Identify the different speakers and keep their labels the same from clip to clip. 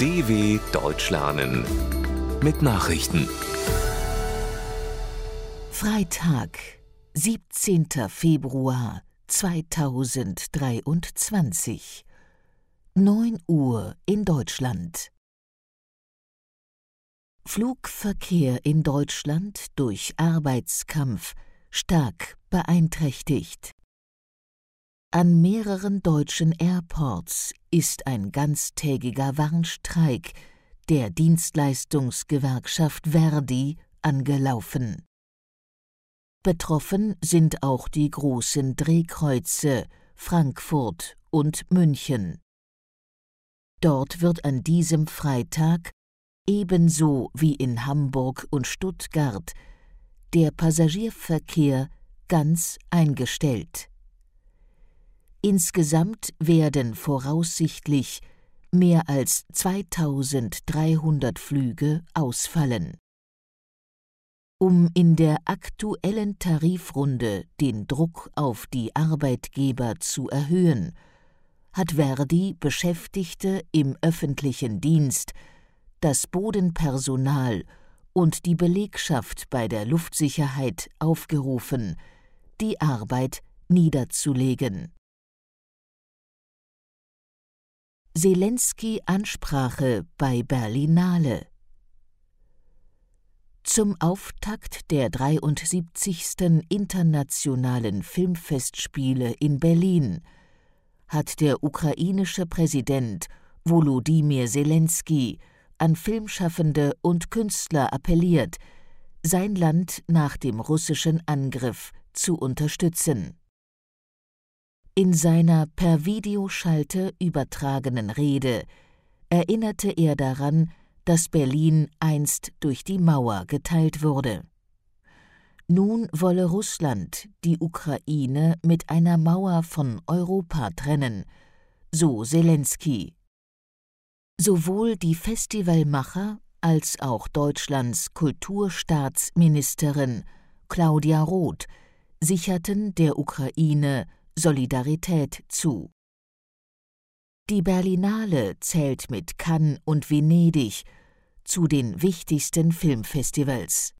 Speaker 1: DW Deutsch lernen mit Nachrichten.
Speaker 2: Freitag, 17. Februar 2023. 9 Uhr in Deutschland. Flugverkehr in Deutschland durch Arbeitskampf stark beeinträchtigt. An mehreren deutschen Airports ist ein ganztägiger Warnstreik der Dienstleistungsgewerkschaft Verdi angelaufen. Betroffen sind auch die großen Drehkreuze Frankfurt und München. Dort wird an diesem Freitag ebenso wie in Hamburg und Stuttgart der Passagierverkehr ganz eingestellt. Insgesamt werden voraussichtlich mehr als 2300 Flüge ausfallen. Um in der aktuellen Tarifrunde den Druck auf die Arbeitgeber zu erhöhen, hat Verdi Beschäftigte im öffentlichen Dienst, das Bodenpersonal und die Belegschaft bei der Luftsicherheit aufgerufen, die Arbeit niederzulegen. Zelensky Ansprache bei Berlinale Zum Auftakt der 73. Internationalen Filmfestspiele in Berlin hat der ukrainische Präsident Volodymyr Zelensky an Filmschaffende und Künstler appelliert, sein Land nach dem russischen Angriff zu unterstützen. In seiner per Videoschalte übertragenen Rede erinnerte er daran, dass Berlin einst durch die Mauer geteilt wurde. Nun wolle Russland die Ukraine mit einer Mauer von Europa trennen, so Zelensky. Sowohl die Festivalmacher als auch Deutschlands Kulturstaatsministerin Claudia Roth sicherten der Ukraine Solidarität zu. Die Berlinale zählt mit Cannes und Venedig zu den wichtigsten Filmfestivals.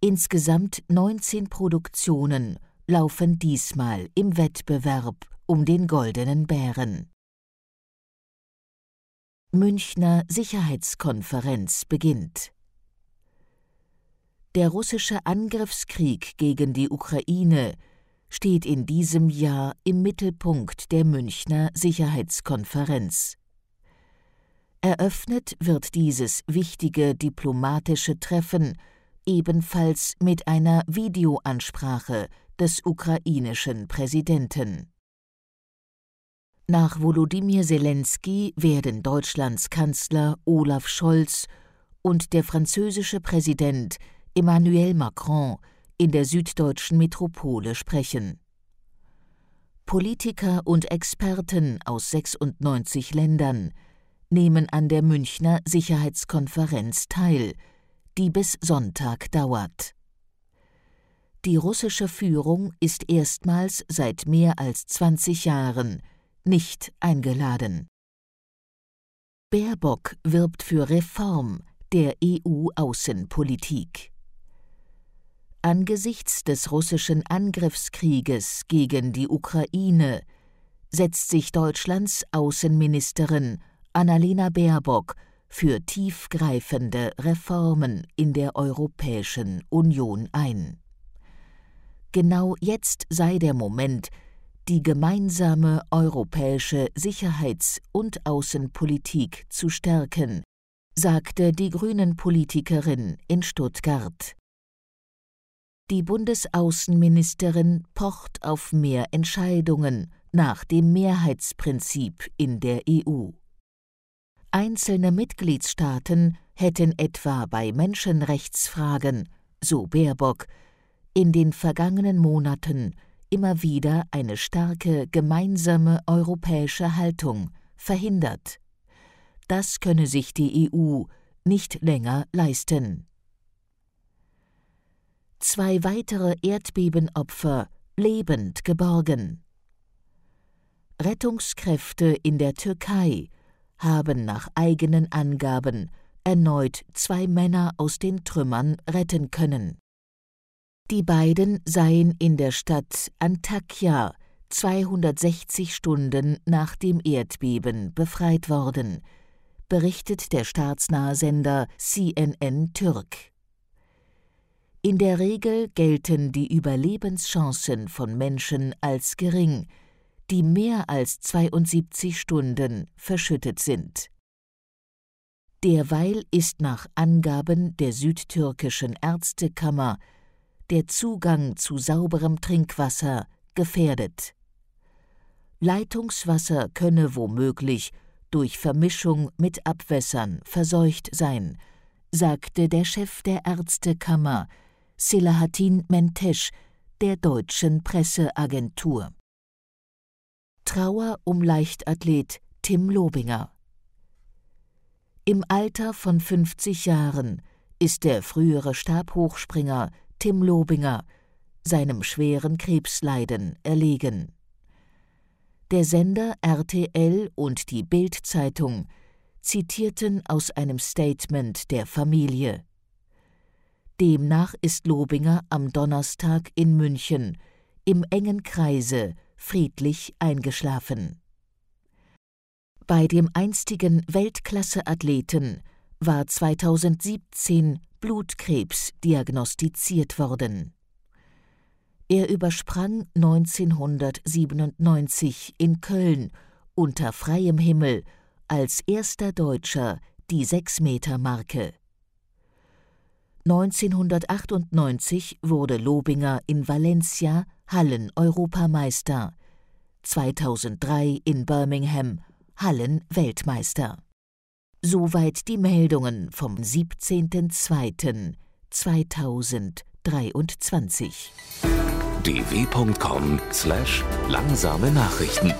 Speaker 2: Insgesamt 19 Produktionen laufen diesmal im Wettbewerb um den Goldenen Bären. Münchner Sicherheitskonferenz beginnt. Der russische Angriffskrieg gegen die Ukraine steht in diesem Jahr im Mittelpunkt der Münchner Sicherheitskonferenz. Eröffnet wird dieses wichtige diplomatische Treffen ebenfalls mit einer Videoansprache des ukrainischen Präsidenten. Nach Volodymyr Zelensky werden Deutschlands Kanzler Olaf Scholz und der französische Präsident Emmanuel Macron in der süddeutschen Metropole sprechen. Politiker und Experten aus 96 Ländern nehmen an der Münchner Sicherheitskonferenz teil, die bis Sonntag dauert. Die russische Führung ist erstmals seit mehr als 20 Jahren nicht eingeladen. Baerbock wirbt für Reform der EU-Außenpolitik. Angesichts des russischen Angriffskrieges gegen die Ukraine setzt sich Deutschlands Außenministerin Annalena Baerbock für tiefgreifende Reformen in der Europäischen Union ein. Genau jetzt sei der Moment, die gemeinsame europäische Sicherheits- und Außenpolitik zu stärken, sagte die Grünen-Politikerin in Stuttgart. Die Bundesaußenministerin pocht auf mehr Entscheidungen nach dem Mehrheitsprinzip in der EU. Einzelne Mitgliedstaaten hätten etwa bei Menschenrechtsfragen, so Baerbock, in den vergangenen Monaten immer wieder eine starke gemeinsame europäische Haltung verhindert. Das könne sich die EU nicht länger leisten zwei weitere Erdbebenopfer lebend geborgen. Rettungskräfte in der Türkei haben nach eigenen Angaben erneut zwei Männer aus den Trümmern retten können. Die beiden seien in der Stadt Antakya 260 Stunden nach dem Erdbeben befreit worden, berichtet der staatsnahe Sender CNN Türk. In der Regel gelten die Überlebenschancen von Menschen als gering, die mehr als 72 Stunden verschüttet sind. Derweil ist nach Angaben der südtürkischen Ärztekammer der Zugang zu sauberem Trinkwasser gefährdet. Leitungswasser könne womöglich durch Vermischung mit Abwässern verseucht sein, sagte der Chef der Ärztekammer, Selahattin Mentesch, der deutschen Presseagentur. Trauer um Leichtathlet Tim Lobinger. Im Alter von 50 Jahren ist der frühere Stabhochspringer Tim Lobinger seinem schweren Krebsleiden erlegen. Der Sender RTL und die Bild-Zeitung zitierten aus einem Statement der Familie. Demnach ist Lobinger am Donnerstag in München im engen Kreise friedlich eingeschlafen. Bei dem einstigen Weltklasse-Athleten war 2017 Blutkrebs diagnostiziert worden. Er übersprang 1997 in Köln unter freiem Himmel als erster Deutscher die Sechs-Meter-Marke. 1998 wurde Lobinger in Valencia Hallen-Europameister, 2003 in Birmingham Hallen-Weltmeister. Soweit die Meldungen vom 17.02.2023.
Speaker 1: dw.com/langsame Nachrichten